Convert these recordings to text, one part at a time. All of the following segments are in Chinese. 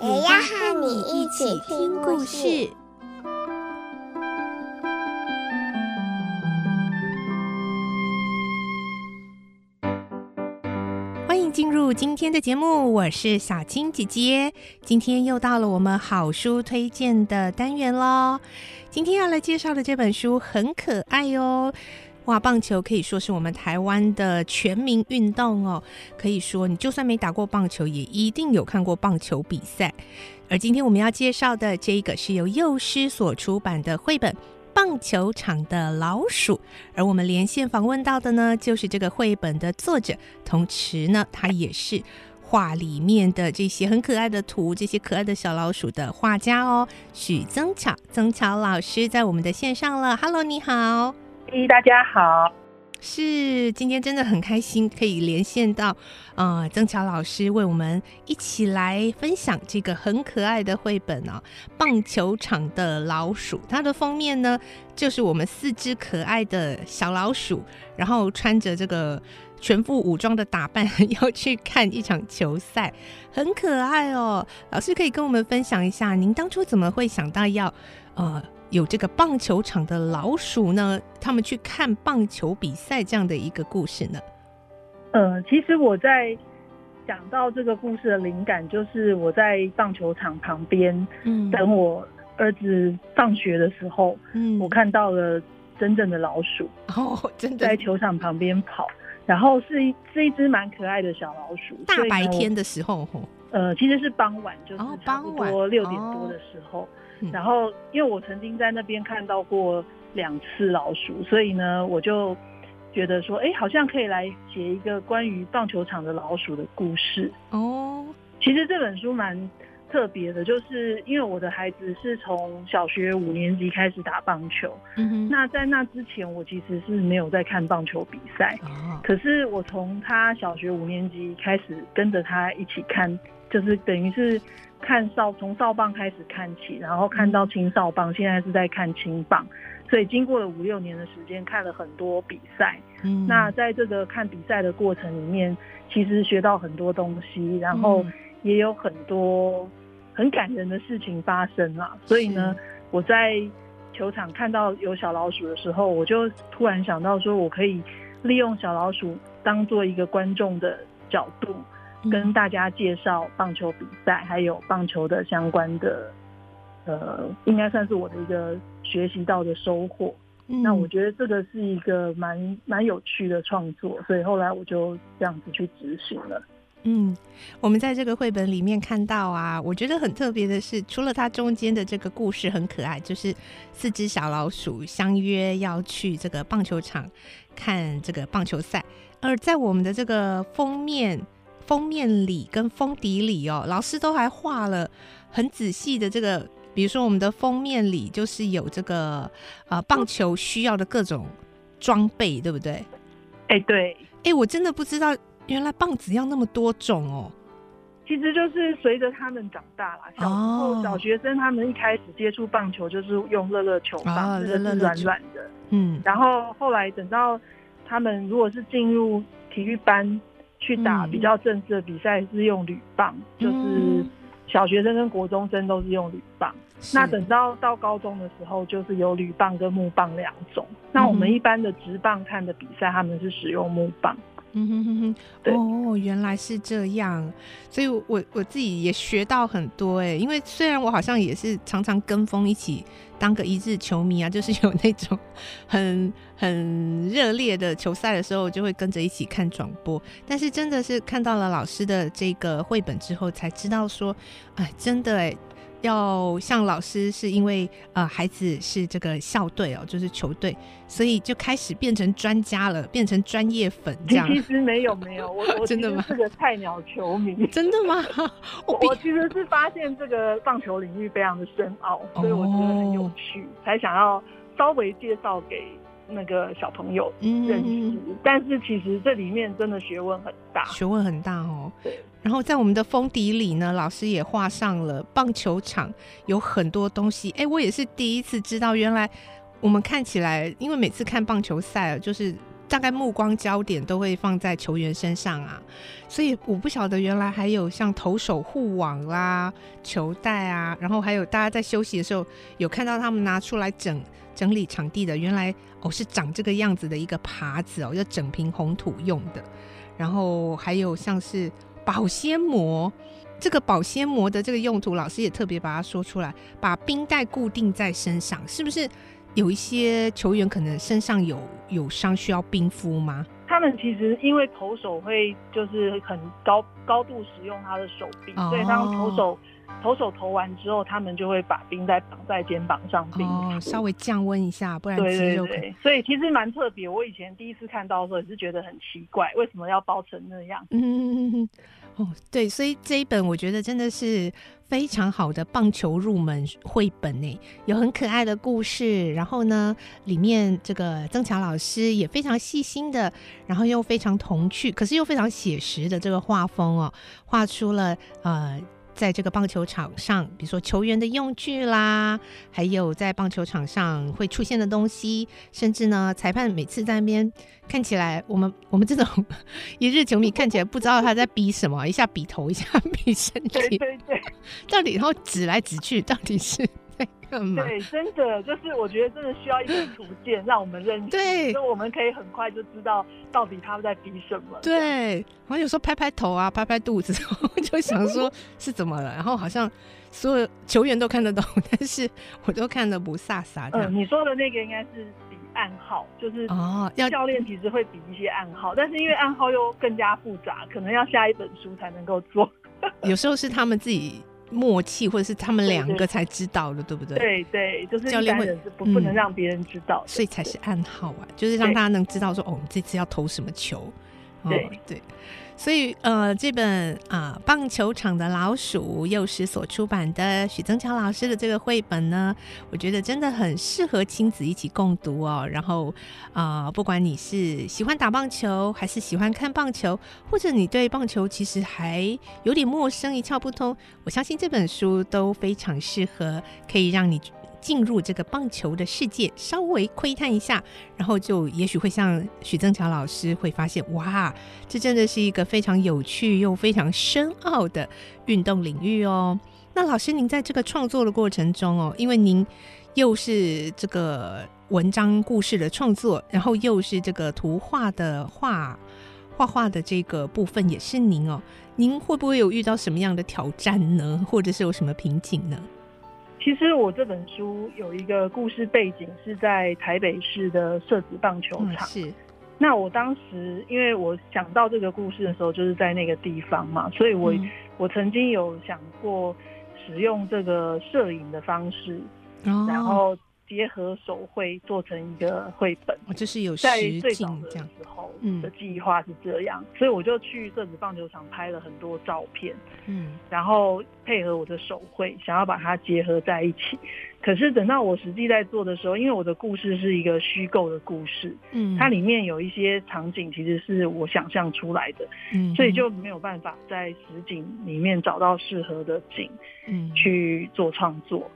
也要和你一起听故事。欢迎进入今天的节目，我是小青姐姐。今天又到了我们好书推荐的单元喽。今天要来介绍的这本书很可爱哦。哇，棒球可以说是我们台湾的全民运动哦。可以说，你就算没打过棒球，也一定有看过棒球比赛。而今天我们要介绍的这一个是由幼师所出版的绘本《棒球场的老鼠》。而我们连线访问到的呢，就是这个绘本的作者，同时呢，他也是画里面的这些很可爱的图、这些可爱的小老鼠的画家哦。许增巧，增巧老师在我们的线上了。Hello，你好。大家好，是今天真的很开心可以连线到，呃，曾巧老师为我们一起来分享这个很可爱的绘本哦，《棒球场的老鼠》。它的封面呢，就是我们四只可爱的小老鼠，然后穿着这个全副武装的打扮，要去看一场球赛，很可爱哦。老师可以跟我们分享一下，您当初怎么会想到要，呃。有这个棒球场的老鼠呢，他们去看棒球比赛这样的一个故事呢。呃，其实我在讲到这个故事的灵感，就是我在棒球场旁边，嗯，等我儿子放学的时候，嗯，我看到了真正的老鼠，哦，真的在球场旁边跑，然后是一是一只蛮可爱的小老鼠。大白天的时候，呃，其实是傍晚，就是差不多六点多的时候。哦然后，因为我曾经在那边看到过两次老鼠，所以呢，我就觉得说，哎，好像可以来写一个关于棒球场的老鼠的故事。哦。其实这本书蛮特别的，就是因为我的孩子是从小学五年级开始打棒球，嗯哼，那在那之前，我其实是没有在看棒球比赛，哦，可是我从他小学五年级开始跟着他一起看，就是等于是。看少从少棒开始看起，然后看到青少棒，现在是在看青棒，所以经过了五六年的时间，看了很多比赛。嗯，那在这个看比赛的过程里面，其实学到很多东西，然后也有很多很感人的事情发生了。所以呢，我在球场看到有小老鼠的时候，我就突然想到说，我可以利用小老鼠当做一个观众的角度。跟大家介绍棒球比赛，还有棒球的相关的，呃，应该算是我的一个学习到的收获。嗯。那我觉得这个是一个蛮蛮有趣的创作，所以后来我就这样子去执行了。嗯，我们在这个绘本里面看到啊，我觉得很特别的是，除了它中间的这个故事很可爱，就是四只小老鼠相约要去这个棒球场看这个棒球赛，而在我们的这个封面。封面里跟封底里哦，老师都还画了很仔细的这个，比如说我们的封面里就是有这个呃棒球需要的各种装备，对不对？哎、欸，对，哎、欸，我真的不知道原来棒子要那么多种哦。其实就是随着他们长大了，小时候小学生他们一开始接触棒球就是用乐乐球棒，这个是软软的，嗯，然后后来等到他们如果是进入体育班。去打比较正式的比赛是用铝棒，嗯，就是小学生跟国中生都是用铝棒。那等到到高中的时候，就是有铝棒跟木棒两种。那我们一般的直棒看的比赛，他们是使用木棒。嗯哼哼哼，对。哦，原来是这样，所以我我自己也学到很多哎，因为虽然我好像也是常常跟风一起当个一日球迷啊，就是有那种很很热烈的球赛的时候，就会跟着一起看转播，但是真的是看到了老师的这个绘本之后，才知道说，哎，真的哎。要像老师是因为呃孩子是这个校队哦，就是球队，所以就开始变成专家了，变成专业粉这样。其实没有没有，我 我真的是个菜鸟球迷。真的吗？我我其实是发现这个棒球领域非常的深奥，所以我觉得很有趣，哦、才想要稍微介绍给那个小朋友认识。嗯、但是其实这里面真的学问很大，学问很大哦。对。然后在我们的封底里呢，老师也画上了棒球场有很多东西。哎，我也是第一次知道，原来我们看起来，因为每次看棒球赛，就是大概目光焦点都会放在球员身上啊，所以我不晓得原来还有像投手护网啦、球带啊，然后还有大家在休息的时候有看到他们拿出来整整理场地的，原来哦是长这个样子的一个耙子哦，要整平红土用的。然后还有像是。保鲜膜，这个保鲜膜的这个用途，老师也特别把它说出来，把冰袋固定在身上，是不是有一些球员可能身上有有伤需要冰敷吗？他们其实因为投手会就是很高高度使用他的手臂，哦、所以当投手。投手投完之后，他们就会把冰袋绑在肩膀上冰，哦，稍微降温一下，不然肌肉。对对对，所以其实蛮特别。我以前第一次看到的时候也是觉得很奇怪，为什么要包成那样？嗯，哦，对，所以这一本我觉得真的是非常好的棒球入门绘本呢，有很可爱的故事，然后呢，里面这个曾强老师也非常细心的，然后又非常童趣，可是又非常写实的这个画风哦，画出了呃。在这个棒球场上，比如说球员的用具啦，还有在棒球场上会出现的东西，甚至呢，裁判每次在那边看起来，我们我们这种 一日球迷看起来不知道他在比什么，一下比头，一下比身体，对对对，到底然后指来指去，到底是。对，真的就是我觉得真的需要一本图鉴，让我们认识，对，所以我们可以很快就知道到底他们在比什么。对，然后有时候拍拍头啊，拍拍肚子，我就想说 是怎么了，然后好像所有球员都看得懂，但是我都看得不飒飒。嗯，你说的那个应该是比暗号，就是哦，要教练其实会比一些暗号，但是因为暗号又更加复杂，可能要下一本书才能够做。有时候是他们自己。默契，或者是他们两个才知道的，对，不对？对对，就是教练会是不不能让别人知道，所以才是暗号啊，就是让大家能知道说，哦，我们这次要投什么球。对、哦、对。所以，呃，这本啊、呃《棒球场的老鼠》幼时所出版的许增强老师的这个绘本呢，我觉得真的很适合亲子一起共读哦。然后，啊、呃，不管你是喜欢打棒球，还是喜欢看棒球，或者你对棒球其实还有点陌生、一窍不通，我相信这本书都非常适合，可以让你。进入这个棒球的世界，稍微窥探一下，然后就也许会像许增桥老师会发现，哇，这真的是一个非常有趣又非常深奥的运动领域哦。那老师，您在这个创作的过程中哦，因为您又是这个文章故事的创作，然后又是这个图画的画画画的这个部分也是您哦，您会不会有遇到什么样的挑战呢？或者是有什么瓶颈呢？其实我这本书有一个故事背景是在台北市的社子棒球场。是，那我当时因为我想到这个故事的时候，就是在那个地方嘛，所以我我曾经有想过使用这个摄影的方式，然后。结合手绘做成一个绘本，哦，这是有在最早的时候的计划是这样，嗯，所以我就去社子棒球场拍了很多照片，嗯，然后配合我的手绘，想要把它结合在一起。可是等到我实际在做的时候，因为我的故事是一个虚构的故事，嗯，它里面有一些场景其实是我想象出来的，嗯，所以就没有办法在实景里面找到适合的景，嗯，去做创作。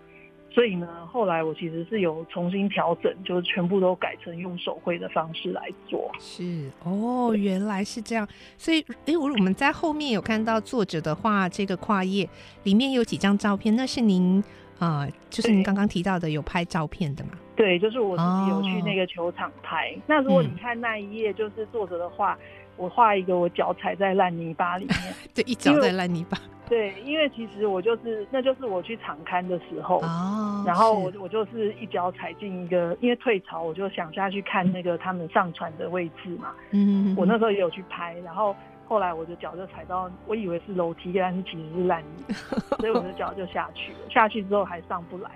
所以呢，后来我其实是有重新调整，就是全部都改成用手绘的方式来做。是哦，原来是这样。所以，哎，我我们在后面有看到作者的画，这个跨页里面有几张照片，那是您啊、呃，就是您刚刚提到的有拍照片的吗？对，就是我自己有去那个球场拍。哦、那如果你看那一页，就是作者的画，嗯、我画一个我脚踩在烂泥巴里面，对，一脚在烂泥巴。对，因为其实我就是，那就是我去场刊的时候，哦、然后我我就是一脚踩进一个，因为退潮，我就想下去看那个他们上船的位置嘛。嗯，我那时候也有去拍，然后。后来我的脚就踩到，我以为是楼梯，但是其实是烂泥，所以我的脚就下去了。下去之后还上不来。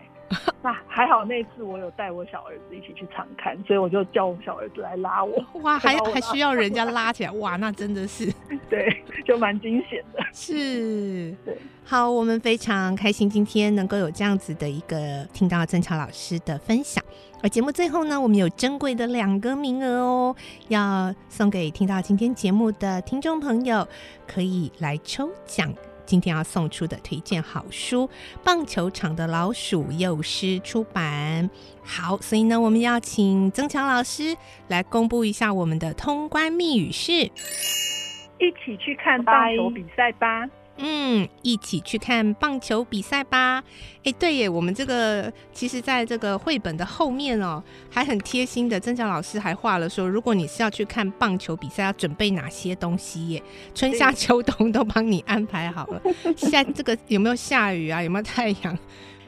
那还好，那次我有带我小儿子一起去场看，所以我就叫我小儿子来拉我。哇，还还需要人家拉起来？哇，那真的是，对，就蛮惊险的。是，对。好，我们非常开心今天能够有这样子的一个听到曾巧老师的分享。而节目最后呢，我们有珍贵的两个名额哦，要送给听到今天节目的听众朋友，可以来抽奖。今天要送出的推荐好书《棒球场的老鼠》，幼师出版。好，所以呢，我们要请曾强老师来公布一下我们的通关密语是：一起去看棒球比赛吧。嗯，一起去看棒球比赛吧。哎，对耶，我们这个其实在这个绘本的后面哦，还很贴心的，曾强老师还画了说，如果你是要去看棒球比赛，要准备哪些东西耶？春夏秋冬都帮你安排好了。现在这个有没有下雨啊？有没有太阳？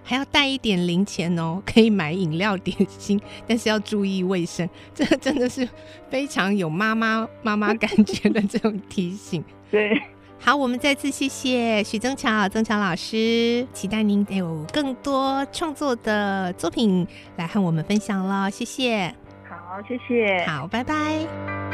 还要带一点零钱哦，可以买饮料点心，但是要注意卫生。这个真的是非常有妈妈妈妈感觉的这种提醒。对。好，我们再次谢谢许增强曾强老师，期待您有更多创作的作品来和我们分享了，谢谢。好，谢谢。好，拜拜。